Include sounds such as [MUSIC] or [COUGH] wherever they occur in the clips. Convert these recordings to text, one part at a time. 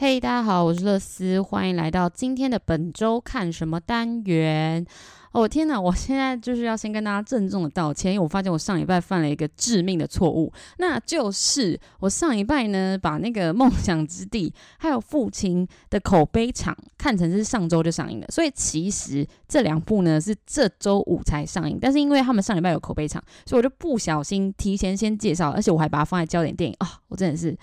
嘿大家好，我是乐思，欢迎来到今天的本周看什么单元。哦天哪，我现在就是要先跟大家郑重的道歉，因为我发现我上礼拜犯了一个致命的错误，那就是我上礼拜呢把那个梦想之地还有父亲的口碑场看成是上周就上映的，所以其实这两部呢是这周五才上映，但是因为他们上礼拜有口碑场，所以我就不小心提前先介绍，而且我还把它放在焦点电影啊、我真的是。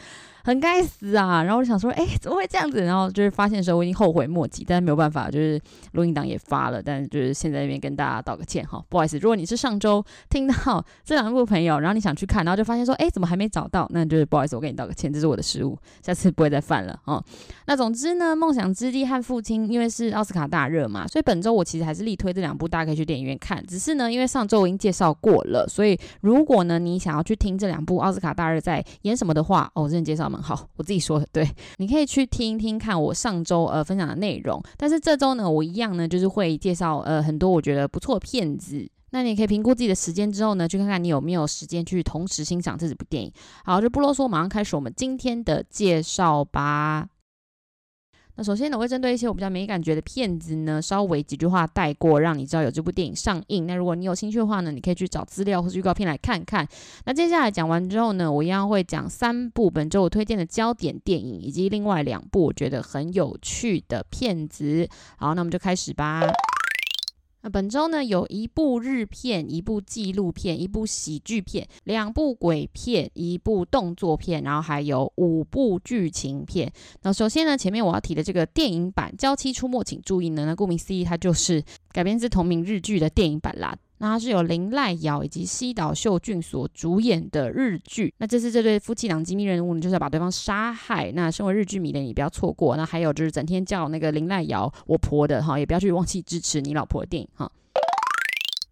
很该死啊！然后我就想说，哎，怎么会这样子？然后就是发现的时候，我已经后悔莫及，但是没有办法，就是录音档也发了，但是就是现在这边跟大家道个歉哈，不好意思。如果你是上周听到这两部朋友，然后你想去看，然后就发现说，哎，怎么还没找到？那就是不好意思，我跟你道个歉，这是我的失误，下次不会再犯了哦。那总之呢，《梦想之地》和《父亲》因为是奥斯卡大热嘛，所以本周我其实还是力推这两部，大家可以去电影院看。只是呢，因为上周我已经介绍过了，所以如果呢你想要去听这两部奥斯卡大热在演什么的话，哦，我这介绍蛮好，我自己说的。对，你可以去听一听看我上周呃分享的内容，但是这周呢，我一样呢就是会介绍呃很多我觉得不错片子，那你可以评估自己的时间之后呢，去看看你有没有时间去同时欣赏这几部电影。好，就不啰嗦，马上开始我们今天的介绍吧。那首先呢，我会针对一些我比较没感觉的片子呢，稍微几句话带过，让你知道有这部电影上映。那如果你有兴趣的话呢，你可以去找资料或是预告片来看看。那接下来讲完之后呢，我一样会讲三部本周我推荐的焦点电影，以及另外两部我觉得很有趣的片子。好，那我们就开始吧。那本周呢，有一部日片，一部纪录片，一部喜剧片，两部鬼片，一部动作片，然后还有五部剧情片。那首先呢，前面我要提的这个电影版《娇妻出没》，请注意呢，那顾名思义，它就是改编自同名日剧的电影版啦。那它是由林濑遥以及西岛秀俊所主演的日剧。那这次这对夫妻档机密任务呢，就是要把对方杀害。那身为日剧迷的你不要错过。那还有就是整天叫那个林濑遥我婆的哈，也不要去忘记支持你老婆的电影哈。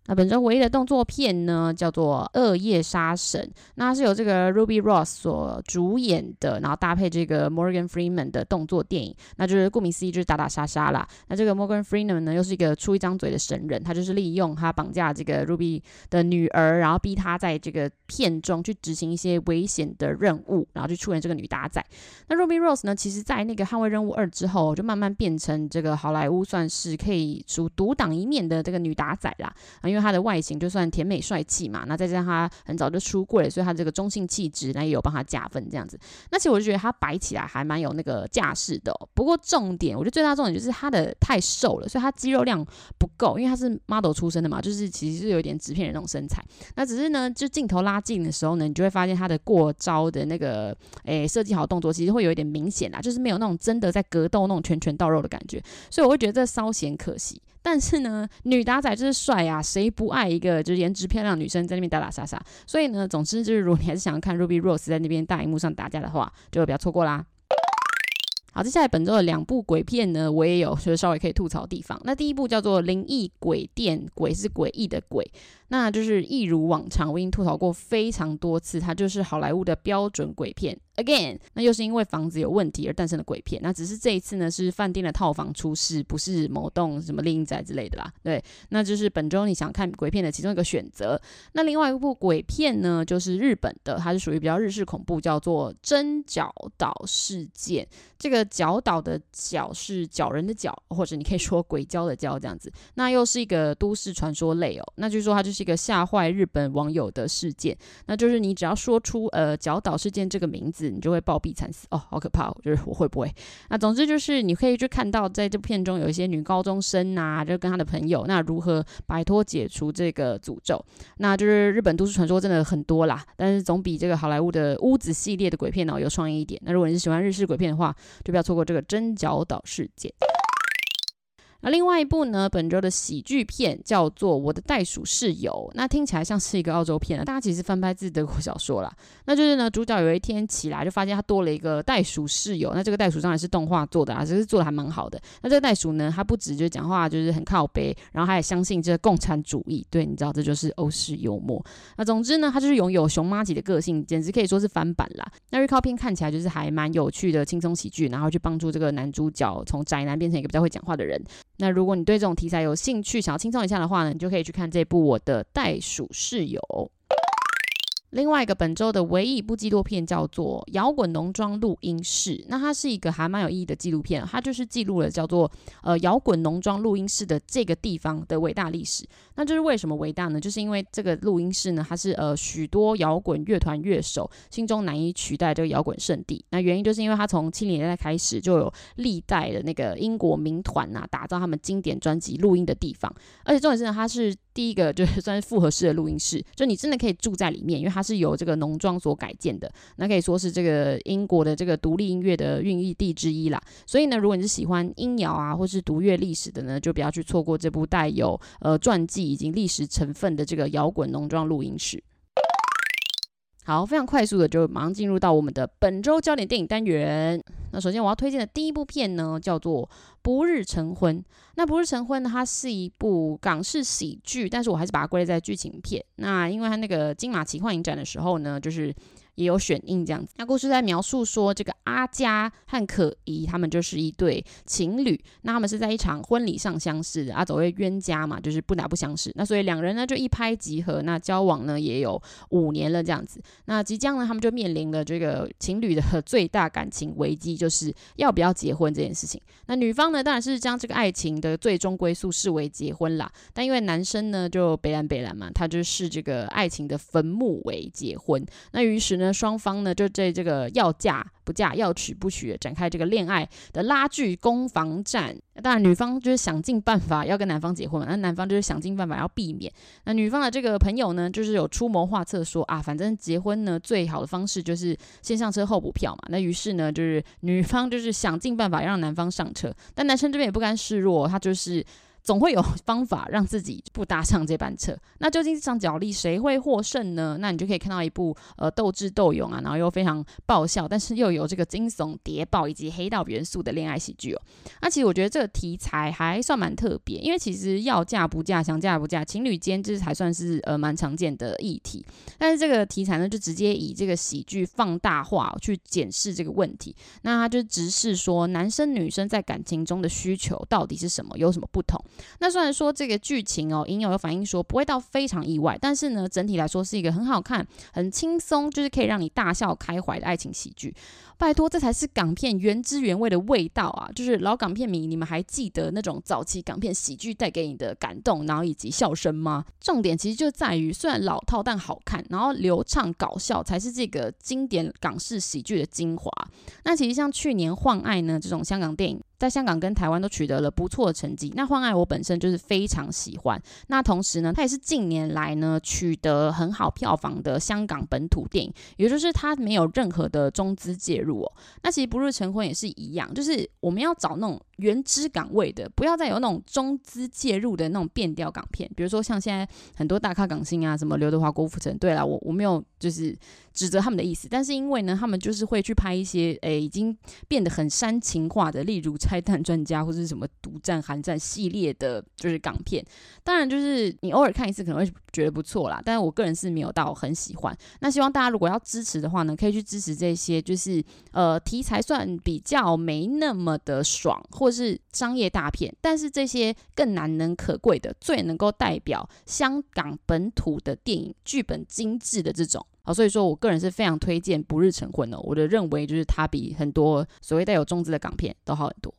那本周唯一的动作片呢，叫做《恶夜杀神》，那是由这个 Ruby Rose 所主演的，然后搭配这个 Morgan Freeman 的动作电影，那就是顾名思义就是打打杀杀啦。那这个 Morgan Freeman 呢，又是一个出一张嘴的神人，他就是利用他绑架这个 Ruby 的女儿，然后逼他在这个片中去执行一些危险的任务，然后去出演这个女打仔。那 Ruby Rose 呢，其实在那个《捍卫任务二》之后，就慢慢变成这个好莱坞算是可以属独当一面的这个女打仔啦。因为他的外形就算甜美帅气嘛，那再加上他很早就出柜，所以他这个中性气质，那也有帮他加分这样子。那其实我就觉得他摆起来还蛮有那个架势的。不过重点，我觉得最大重点就是他的太瘦了，所以他肌肉量不够，因为他是 model 出身的嘛，就是其实是有点纸片人那种身材。那只是呢，就镜头拉近的时候呢，你就会发现他的过招的那个诶设计好动作，其实会有一点明显啦，就是没有那种真的在格斗那种拳拳到肉的感觉，所以我会觉得这稍显可惜。但是呢，女打仔就是帅啊，谁不爱一个就是颜值漂亮女生在那边打打杀杀？所以呢，总之就是，如果你还是想要看 Ruby Rose 在那边大荧幕上打架的话，就不要错过啦。好，接下来本周的两部鬼片呢，我也有就是稍微可以吐槽的地方。那第一部叫做《灵异鬼店》，鬼是诡异的鬼。那就是一如往常，我已经吐槽过非常多次，它就是好莱坞的标准鬼片。Again，那又是因为房子有问题而诞生的鬼片。那只是这一次呢，是饭店的套房出事，不是某栋什么另一宅之类的啦。对，那就是本周你想看鬼片的其中一个选择。那另外一部鬼片呢，就是日本的，它是属于比较日式恐怖，叫做《真角岛事件》。这个角岛的角是角人的角，或者你可以说鬼鲛的鲛这样子。那又是一个都市传说类哦。那据说它就是。一个吓坏日本网友的事件，那就是你只要说出呃角岛事件这个名字，你就会暴毙惨死哦，好可怕哦！就是我会不会？那总之就是你可以去看到，在这部片中有一些女高中生啊，就跟她的朋友，那如何摆脱解除这个诅咒？那就是日本都市传说真的很多啦，但是总比这个好莱坞的屋子系列的鬼片哦有创意一点。那如果你是喜欢日式鬼片的话，就不要错过这个真角岛事件。那另外一部呢，本周的喜剧片叫做《我的袋鼠室友》，那听起来像是一个澳洲片，大家其实翻拍自德国小说啦。那就是呢，主角有一天起来就发现他多了一个袋鼠室友，那这个袋鼠当然是动画做的啊，只是做的还蛮好的。那这个袋鼠呢，它不止就讲话就是很靠北，然后他也相信这个共产主义。对，你知道这就是欧式幽默。那总之呢，他就是拥有熊妈级的个性，简直可以说是翻版啦。那预告片看起来就是还蛮有趣的轻松喜剧，然后去帮助这个男主角从宅男变成一个比较会讲话的人。那如果你对这种题材有兴趣，想要轻松一下的话呢，你就可以去看这部《我的袋鼠室友》。另外一个本周的唯一一部纪录片叫做《摇滚农庄录音室》，那它是一个还蛮有意义的纪录片，它就是记录了叫做呃摇滚农庄录音室的这个地方的伟大历史。那就是为什么伟大呢？就是因为这个录音室呢，它是呃许多摇滚乐团乐手心中难以取代这个摇滚圣地。那原因就是因为它从七零年代开始就有历代的那个英国民团呐，打造他们经典专辑录音的地方，而且重点是呢，它是。第一个就是算是复合式的录音室，就你真的可以住在里面，因为它是由这个农庄所改建的，那可以说是这个英国的这个独立音乐的孕育地之一啦。所以呢，如果你是喜欢音谣啊，或是读乐历史的呢，就不要去错过这部带有呃传记以及历史成分的这个摇滚农庄录音室。好，非常快速的就马上进入到我们的本周焦点电影单元。那首先我要推荐的第一部片呢，叫做《不日成婚》。那《不日成婚》呢，它是一部港式喜剧，但是我还是把它归类在剧情片。那因为它那个金马奇幻影展的时候呢，就是。也有选映这样子。那故事在描述说，这个阿佳和可怡他们就是一对情侣。那他们是在一场婚礼上相识的。啊，所谓冤家嘛，就是不打不相识。那所以两人呢就一拍即合。那交往呢也有五年了这样子。那即将呢他们就面临了这个情侣的 [LAUGHS] 最大感情危机，就是要不要结婚这件事情。那女方呢当然是将这个爱情的最终归宿视为结婚啦。但因为男生呢就北兰北兰嘛，他就视这个爱情的坟墓为结婚。那于是呢。那双方呢，就在这个要嫁不嫁、要娶不娶，展开这个恋爱的拉锯攻防战。当然，女方就是想尽办法要跟男方结婚嘛，那男方就是想尽办法要避免。那女方的这个朋友呢，就是有出谋划策说啊，反正结婚呢，最好的方式就是先上车后补票嘛。那于是呢，就是女方就是想尽办法让男方上车，但男生这边也不甘示弱，他就是。总会有方法让自己不搭上这班车。那究竟这场角力谁会获胜呢？那你就可以看到一部呃斗智斗勇啊，然后又非常爆笑，但是又有这个惊悚谍报以及黑道元素的恋爱喜剧哦。那其实我觉得这个题材还算蛮特别，因为其实要嫁不嫁、想嫁不嫁，情侣间这还算是呃蛮常见的议题。但是这个题材呢，就直接以这个喜剧放大化去检视这个问题。那他就直视说，男生女生在感情中的需求到底是什么，有什么不同？那虽然说这个剧情哦，影友有反映说不会到非常意外，但是呢，整体来说是一个很好看、很轻松，就是可以让你大笑开怀的爱情喜剧。拜托，这才是港片原汁原味的味道啊！就是老港片迷，你们还记得那种早期港片喜剧带给你的感动，然后以及笑声吗？重点其实就在于，虽然老套但好看，然后流畅搞笑才是这个经典港式喜剧的精华。那其实像去年《换爱》呢这种香港电影，在香港跟台湾都取得了不错的成绩。那《换爱》我本身就是非常喜欢。那同时呢，它也是近年来呢取得很好票房的香港本土电影，也就是它没有任何的中资介入哦。那其实不日成婚也是一样，就是我们要找那种原汁港味的，不要再有那种中资介入的那种变调港片。比如说像现在很多大咖港星啊，什么刘德华、郭富城。对了，我我没有就是指责他们的意思，但是因为呢，他们就是会去拍一些诶已经变得很煽情化的，例如《拆弹专家》或者是什么《独战寒战》系列的，就是港片。当然，就是你偶尔看一次可能会觉得不错啦，但是我个人是没有到很喜欢。那希望大家如果要支持的话呢，可以去支持这些，就是。呃，题材算比较没那么的爽，或是商业大片，但是这些更难能可贵的，最能够代表香港本土的电影剧本精致的这种啊，所以说我个人是非常推荐《不日成婚》的，我的认为就是它比很多所谓带有中资的港片都好很多。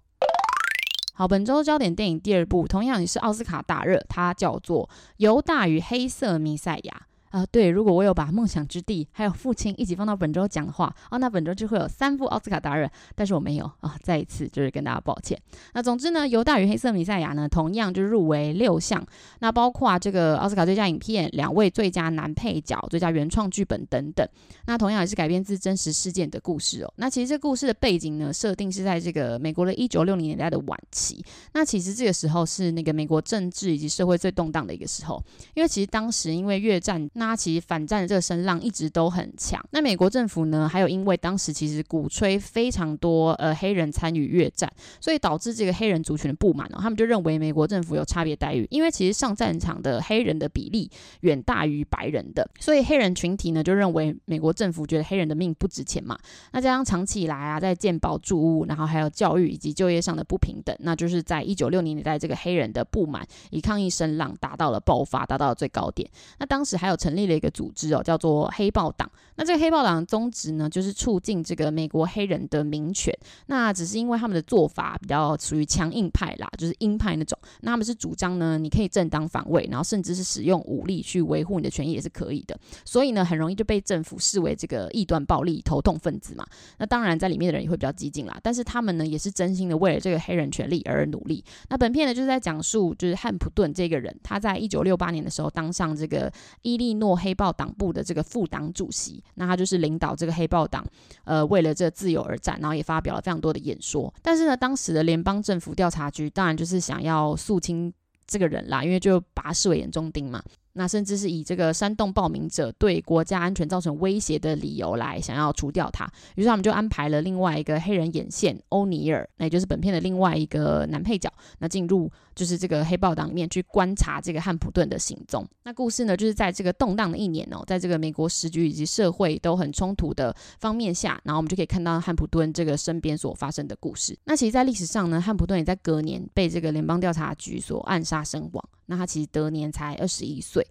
好，本周焦点电影第二部同样也是奥斯卡大热，它叫做《犹大与黑色弥赛亚》。啊、对，如果我有把《梦想之地》还有《父亲》一起放到本周讲的话，哦，那本周就会有三部奥斯卡达人，但是我没有啊、再一次就是跟大家抱歉。那总之呢，《犹大与黑色弥赛亚》呢，同样就入围六项，那包括这个奥斯卡最佳影片、两位最佳男配角、最佳原创剧本等等。那同样也是改编自真实事件的故事哦。那其实这故事的背景呢，设定是在这个美国的一九六零年代的晚期。那其实这个时候是那个美国政治以及社会最动荡的一个时候，因为其实当时因为越战。那他其实反战的这个声浪一直都很强。那美国政府呢，还有因为当时其实鼓吹非常多呃黑人参与越战，所以导致这个黑人族群的不满哦。他们就认为美国政府有差别待遇，因为其实上战场的黑人的比例远大于白人的，所以黑人群体呢就认为美国政府觉得黑人的命不值钱嘛。那加上长期以来啊，在建保、住屋，然后还有教育以及就业上的不平等，那就是在一九六零年代这个黑人的不满以抗议声浪达到了爆发，达到了最高点。那当时还有成成立了一个组织哦，叫做黑豹党。那这个黑豹党的宗旨呢，就是促进这个美国黑人的民权。那只是因为他们的做法比较属于强硬派啦，就是鹰派那种。那他们是主张呢，你可以正当防卫，然后甚至是使用武力去维护你的权益也是可以的。所以呢，很容易就被政府视为这个异端暴力头痛分子嘛。那当然，在里面的人也会比较激进啦。但是他们呢，也是真心的为了这个黑人权利而努力。那本片呢，就是在讲述，就是汉普顿这个人，他在一九六八年的时候当上这个伊利诺诺黑豹党部的这个副党主席。那他就是领导这个黑豹党，呃，为了这自由而战，然后也发表了非常多的演说。但是呢，当时的联邦政府调查局当然就是想要肃清这个人啦，因为就把他视为眼中钉嘛。那甚至是以这个煽动报名者对国家安全造成威胁的理由来想要除掉他，于是他们就安排了另外一个黑人眼线欧尼尔，那也就是本片的另外一个男配角，那进入就是这个黑豹党里面去观察这个汉普顿的行踪。那故事呢，就是在这个动荡的一年哦，在这个美国时局以及社会都很冲突的方面下，然后我们就可以看到汉普顿这个身边所发生的故事。那其实，在历史上呢，汉普顿也在隔年被这个联邦调查局所暗杀身亡。那他其实得年才二十一岁。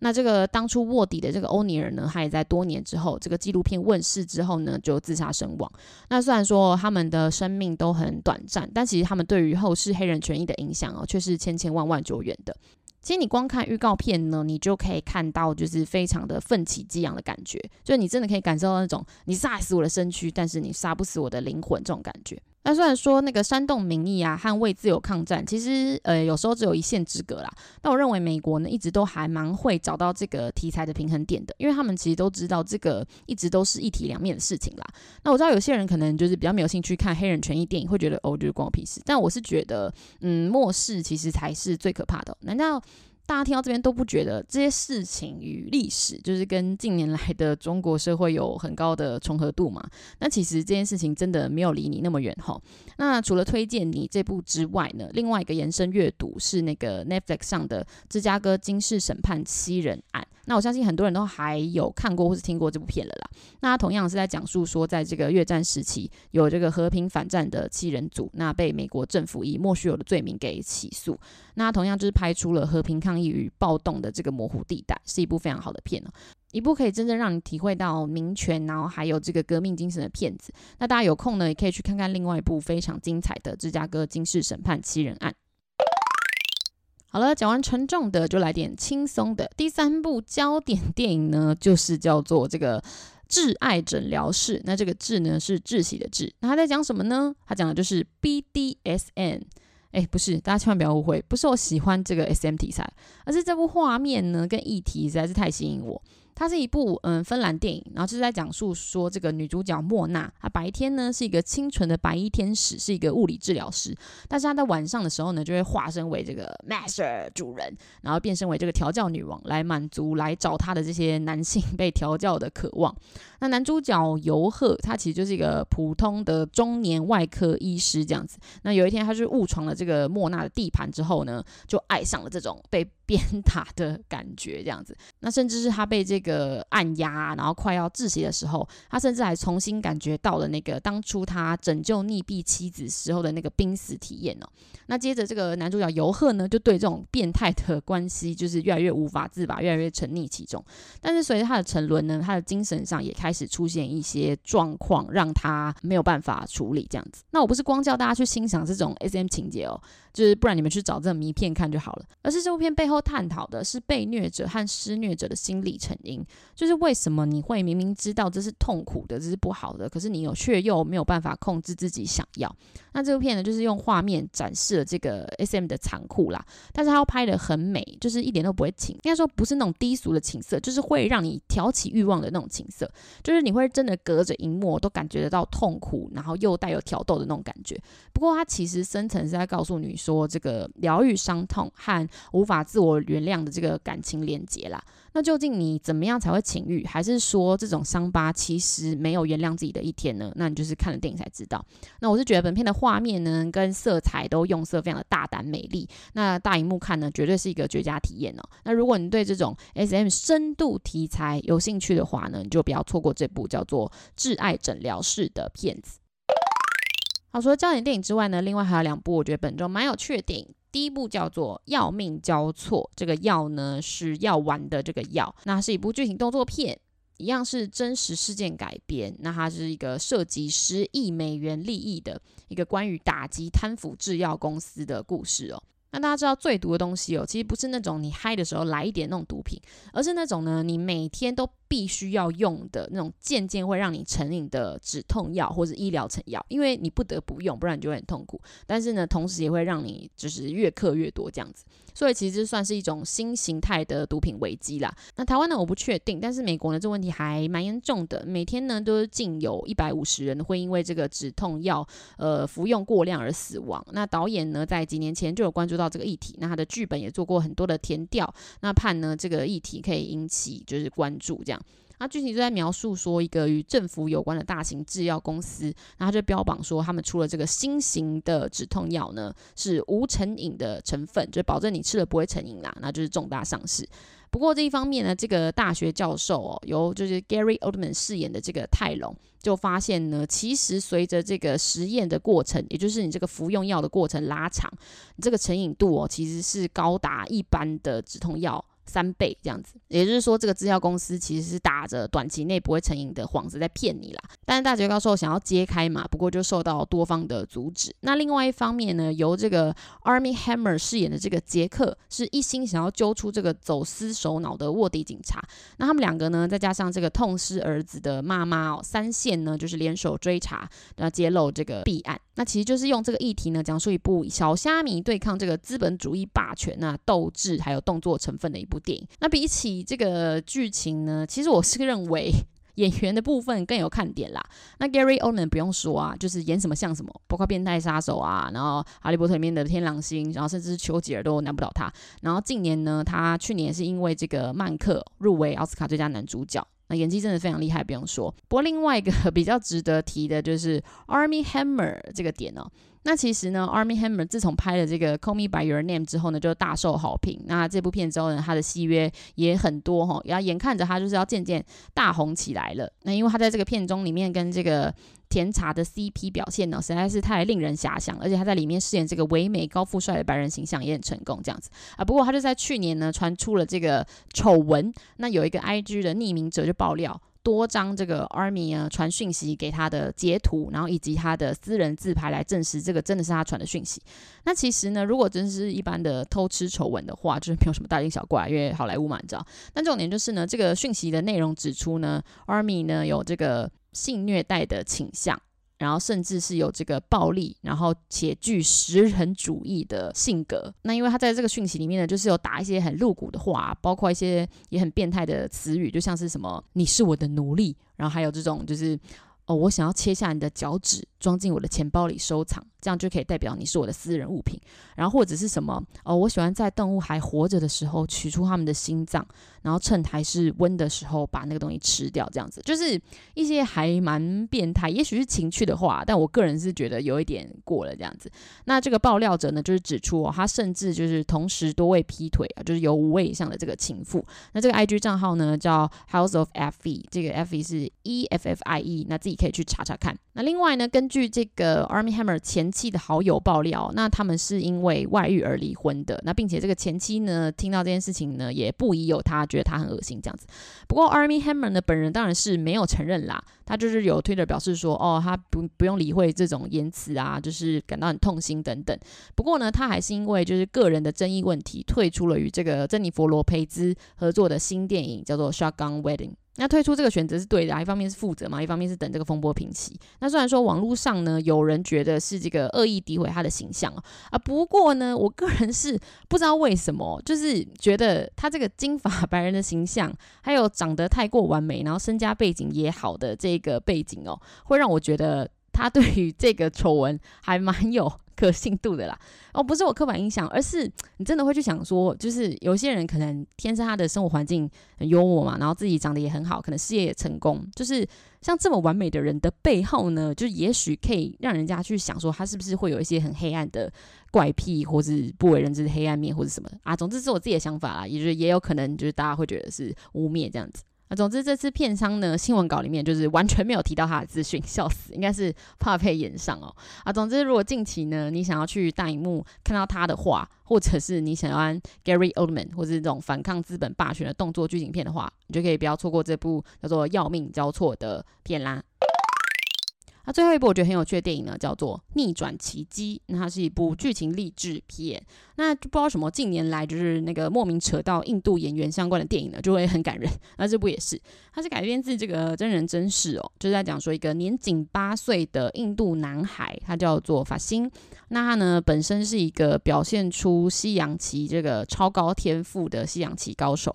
那这个当初卧底的这个欧尼尔呢，他也在多年之后，这个纪录片问世之后呢，就自杀身亡。那虽然说他们的生命都很短暂，但其实他们对于后世黑人权益的影响哦，却是千千万万久远的。其实你光看预告片呢，你就可以看到就是非常的奋起激昂的感觉，就是你真的可以感受到那种你杀死我的身躯，但是你杀不死我的灵魂这种感觉。那虽然说那个煽动民意啊，捍卫自由抗战，其实呃有时候只有一线之隔啦。但我认为美国呢一直都还蛮会找到这个题材的平衡点的，因为他们其实都知道这个一直都是一体两面的事情啦。那我知道有些人可能就是比较没有兴趣看黑人权益电影，会觉得哦就是关我屁事。但我是觉得，嗯，漠视其实才是最可怕的。难道？大家听到这边都不觉得这些事情与历史就是跟近年来的中国社会有很高的重合度嘛？那其实这件事情真的没有离你那么远哈。那除了推荐你这部之外呢，另外一个延伸阅读是那个 Netflix 上的《芝加哥惊世审判七人案》。那我相信很多人都还有看过或是听过这部片了啦。那同样是在讲述说，在这个越战时期，有这个和平反战的七人组，那被美国政府以莫须有的罪名给起诉。那同样就是拍出了和平抗议与暴动的这个模糊地带，是一部非常好的片哦，一部可以真正让你体会到民权，然后还有这个革命精神的片子。那大家有空呢，也可以去看看另外一部非常精彩的《芝加哥惊世审判七人案》。好了，讲完沉重的，就来点轻松的。第三部焦点电影呢，就是叫做这个《挚爱诊疗室》。那这个“挚”呢，是窒息的“窒”。那他在讲什么呢？他讲的就是 BDSM。哎，不是，大家千万不要误会，不是我喜欢这个 SM 题材，而是这部画面呢，跟议题实在是太吸引我。它是一部嗯芬兰电影，然后就是在讲述说这个女主角莫娜，她白天呢是一个清纯的白衣天使，是一个物理治疗师，但是她在晚上的时候呢，就会化身为这个 master 主人，然后变身为这个调教女王，来满足来找她的这些男性被调教的渴望。那男主角尤赫，他其实就是一个普通的中年外科医师这样子。那有一天，他就误闯了这个莫娜的地盘之后呢，就爱上了这种被鞭打的感觉，这样子。那甚至是他被这个按压，然后快要窒息的时候，他甚至还重新感觉到了那个当初他拯救溺毙妻子时候的那个濒死体验哦。那接着这个男主角尤赫呢，就对这种变态的关系就是越来越无法自拔，越来越沉溺其中。但是随着他的沉沦呢，他的精神上也开始出现一些状况，让他没有办法处理这样子。那我不是光叫大家去欣赏这种 SM 情节哦。就是不然你们去找这个迷片看就好了。而是这部片背后探讨的是被虐者和施虐者的心理成因，就是为什么你会明明知道这是痛苦的，这是不好的，可是你有却又没有办法控制自己想要。那这部片呢，就是用画面展示了这个 SM 的残酷啦，但是它要拍得很美，就是一点都不会情，应该说不是那种低俗的情色，就是会让你挑起欲望的那种情色，就是你会真的隔着荧幕都感觉得到痛苦，然后又带有挑逗的那种感觉。不过它其实深层是在告诉女。说这个疗愈伤痛和无法自我原谅的这个感情连结啦，那究竟你怎么样才会情欲？还是说这种伤疤其实没有原谅自己的一天呢？那你就是看了电影才知道。那我是觉得本片的画面呢，跟色彩都用色非常的大胆美丽，那大荧幕看呢，绝对是一个绝佳体验哦。那如果你对这种 SM 深度题材有兴趣的话呢，你就不要错过这部叫做《挚爱诊疗室》的片子。好，除了焦点电影之外呢，另外还有两部我觉得本周蛮有趣的电影。第一部叫做《要命交错》，这个“要”呢是药丸的这个“药”，那是一部剧情动作片，一样是真实事件改编。那它是一个涉及十亿美元利益的一个关于打击贪腐制药公司的故事哦。那大家知道最毒的东西哦，其实不是那种你嗨的时候来一点那种毒品，而是那种呢，你每天都必须要用的那种渐渐会让你成瘾的止痛药或者医疗成药，因为你不得不用，不然你就会很痛苦。但是呢，同时也会让你就是越嗑越多这样子。所以其实算是一种新形态的毒品危机啦。那台湾呢，我不确定，但是美国呢，这问题还蛮严重的。每天呢，都近有一百五十人会因为这个止痛药呃服用过量而死亡。那导演呢，在几年前就有关注到这个议题，那他的剧本也做过很多的填调，那盼呢这个议题可以引起就是关注这样。那具体就在描述说，一个与政府有关的大型制药公司，然后就标榜说，他们出了这个新型的止痛药呢，是无成瘾的成分，就保证你吃了不会成瘾啦，那就是重大上市。不过这一方面呢，这个大学教授哦，由就是 Gary Oldman 饰演的这个泰隆，就发现呢，其实随着这个实验的过程，也就是你这个服用药的过程拉长，你这个成瘾度哦，其实是高达一般的止痛药。三倍这样子，也就是说，这个制药公司其实是打着短期内不会成瘾的幌子在骗你啦。但是大学教授想要揭开嘛，不过就受到多方的阻止。那另外一方面呢，由这个 Army Hammer 饰演的这个杰克，是一心想要揪出这个走私首脑的卧底警察。那他们两个呢，再加上这个痛失儿子的妈妈哦，三线呢就是联手追查，然后揭露这个弊案。那其实就是用这个议题呢，讲述一部小虾米对抗这个资本主义霸权啊，斗智还有动作成分的一部电影。那比起这个剧情呢，其实我是认为演员的部分更有看点啦。那 Gary Oldman 不用说啊，就是演什么像什么，包括变态杀手啊，然后哈利波特里面的天狼星，然后甚至是丘吉尔都难不倒他。然后近年呢，他去年是因为这个曼克入围奥斯卡最佳男主角。那演技真的非常厉害，不用说。不过另外一个 [LAUGHS] 比较值得提的就是 Army Hammer 这个点哦。那其实呢，Armie Hammer 自从拍了这个 Call Me By Your Name 之后呢，就大受好评。那这部片之后呢，他的戏约也很多哈，然后眼看着他就是要渐渐大红起来了。那因为他在这个片中里面跟这个甜茶的 CP 表现呢，实在是太令人遐想，而且他在里面饰演这个唯美高富帅的白人形象也很成功，这样子啊。不过他就在去年呢传出了这个丑闻，那有一个 IG 的匿名者就爆料。多张这个 Army 啊传讯息给他的截图，然后以及他的私人自拍来证实这个真的是他传的讯息。那其实呢，如果真是一般的偷吃丑闻的话，就是没有什么大惊小怪，因为好莱坞嘛，你知道。但重点就是呢，这个讯息的内容指出呢 Army 呢有这个性虐待的倾向。然后甚至是有这个暴力，然后且具食人主义的性格。那因为他在这个讯息里面呢，就是有打一些很露骨的话，包括一些也很变态的词语，就像是什么“你是我的奴隶”，然后还有这种就是。哦，我想要切下你的脚趾，装进我的钱包里收藏，这样就可以代表你是我的私人物品。然后或者是什么？哦，我喜欢在动物还活着的时候取出它们的心脏，然后趁还是温的时候把那个东西吃掉，这样子就是一些还蛮变态，也许是情趣的话，但我个人是觉得有一点过了这样子。那这个爆料者呢，就是指出哦，他甚至就是同时多位劈腿啊，就是有五位以上的这个情妇。那这个 IG 账号呢叫 House of Effie，这个 Effie 是 E F F I E，那自己。你可以去查查看。那另外呢，根据这个 Army Hammer 前妻的好友爆料，那他们是因为外遇而离婚的。那并且这个前妻呢，听到这件事情呢，也不疑有他，觉得他很恶心这样子。不过 Army Hammer 呢，本人当然是没有承认啦，他就是有 Twitter 表示说，哦，他不不用理会这种言辞啊，就是感到很痛心等等。不过呢，他还是因为就是个人的争议问题，退出了与这个珍妮佛罗培兹合作的新电影，叫做 Shotgun Wedding。那退出这个选择是对的啊，一方面是负责嘛，一方面是等这个风波平息。那虽然说网络上呢，有人觉得是这个恶意诋毁他的形象啊，不过呢，我个人是不知道为什么，就是觉得他这个金发白人的形象，还有长得太过完美，然后身家背景也好的这个背景哦，会让我觉得他对于这个丑闻还蛮有。可信度的啦，哦，不是我刻板印象，而是你真的会去想说，就是有些人可能天生他的生活环境很幽默嘛，然后自己长得也很好，可能事业也成功，就是像这么完美的人的背后呢，就也许可以让人家去想说，他是不是会有一些很黑暗的怪癖，或是不为人知的黑暗面，或者什么啊？总之是我自己的想法啦，也就是也有可能就是大家会觉得是污蔑这样子。总之这次片商呢，新闻稿里面就是完全没有提到他的资讯，笑死，应该是怕被演上哦。啊，总之如果近期呢，你想要去大荧幕看到他的话，或者是你想要安 Gary Oldman 或是这种反抗资本霸权的动作剧情片的话，你就可以不要错过这部叫做《要命交错》的片啦。那、啊、最后一部我觉得很有趣的电影呢，叫做《逆转奇迹》。那它是一部剧情励志片。那就不知道什么近年来就是那个莫名扯到印度演员相关的电影呢，就会很感人。那这部也是，它是改编自这个真人真事哦，就是在讲说一个年仅八岁的印度男孩，他叫做法辛。那他呢本身是一个表现出西洋棋这个超高天赋的西洋棋高手。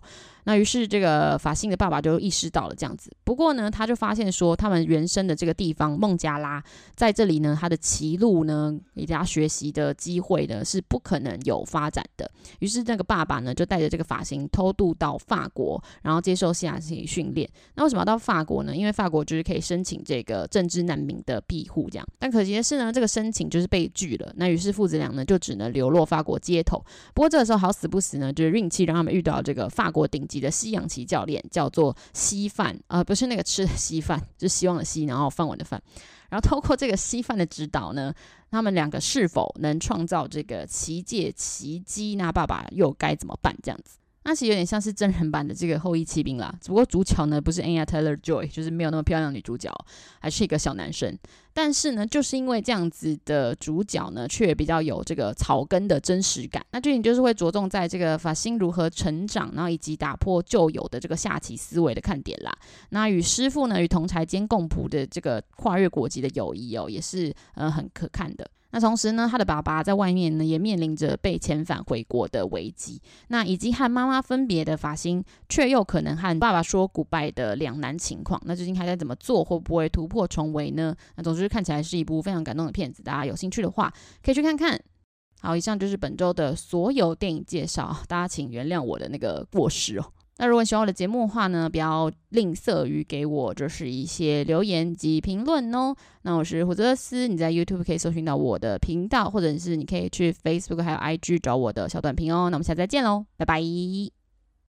那于是这个法辛的爸爸就意识到了这样子，不过呢，他就发现说，他们原生的这个地方孟加拉，在这里呢，他的歧路呢，以及他学习的机会呢，是不可能有发展的。于是那个爸爸呢，就带着这个法辛偷渡到法国，然后接受西洋棋训练。那为什么要到法国呢？因为法国就是可以申请这个政治难民的庇护，这样。但可惜的是呢，这个申请就是被拒了。那于是父子俩呢，就只能流落法国街头。不过这个时候好死不死呢，就是运气让他们遇到这个法国顶级的西洋棋教练叫做稀饭，呃，不是那个吃的稀饭，就是希望的希，然后饭碗的饭。然后透过这个稀饭的指导呢，他们两个是否能创造这个奇界奇迹？那爸爸又该怎么办？这样子。那其实有点像是真人版的这个《后翼弃兵》啦，只不过主角呢不是 Anya Taylor-Joy，就是没有那么漂亮女主角，还是一个小男生。但是呢，就是因为这样子的主角呢，却比较有这个草根的真实感。那剧情就是会着重在这个法辛如何成长，然后以及打破旧有的这个下棋思维的看点啦。那与师傅呢，与同侪间共谱的这个跨越国籍的友谊哦，也是呃很可看的。那同时呢，他的爸爸在外面呢，也面临着被遣返回国的危机。那以及和妈妈分别的法辛，却又可能和爸爸说 goodbye 的两难情况。那究竟还该怎么做，会不会突破重围呢？那总之看起来是一部非常感动的片子，大家有兴趣的话可以去看看。好，以上就是本周的所有电影介绍，大家请原谅我的那个过失哦。那如果喜欢我的节目的话呢，不要吝啬于给我就是一些留言及评论哦。那我是胡哲斯，你在 YouTube 可以搜寻到我的频道，或者是你可以去 Facebook 还有 IG 找我的小短评哦。那我们下次再见喽，拜拜。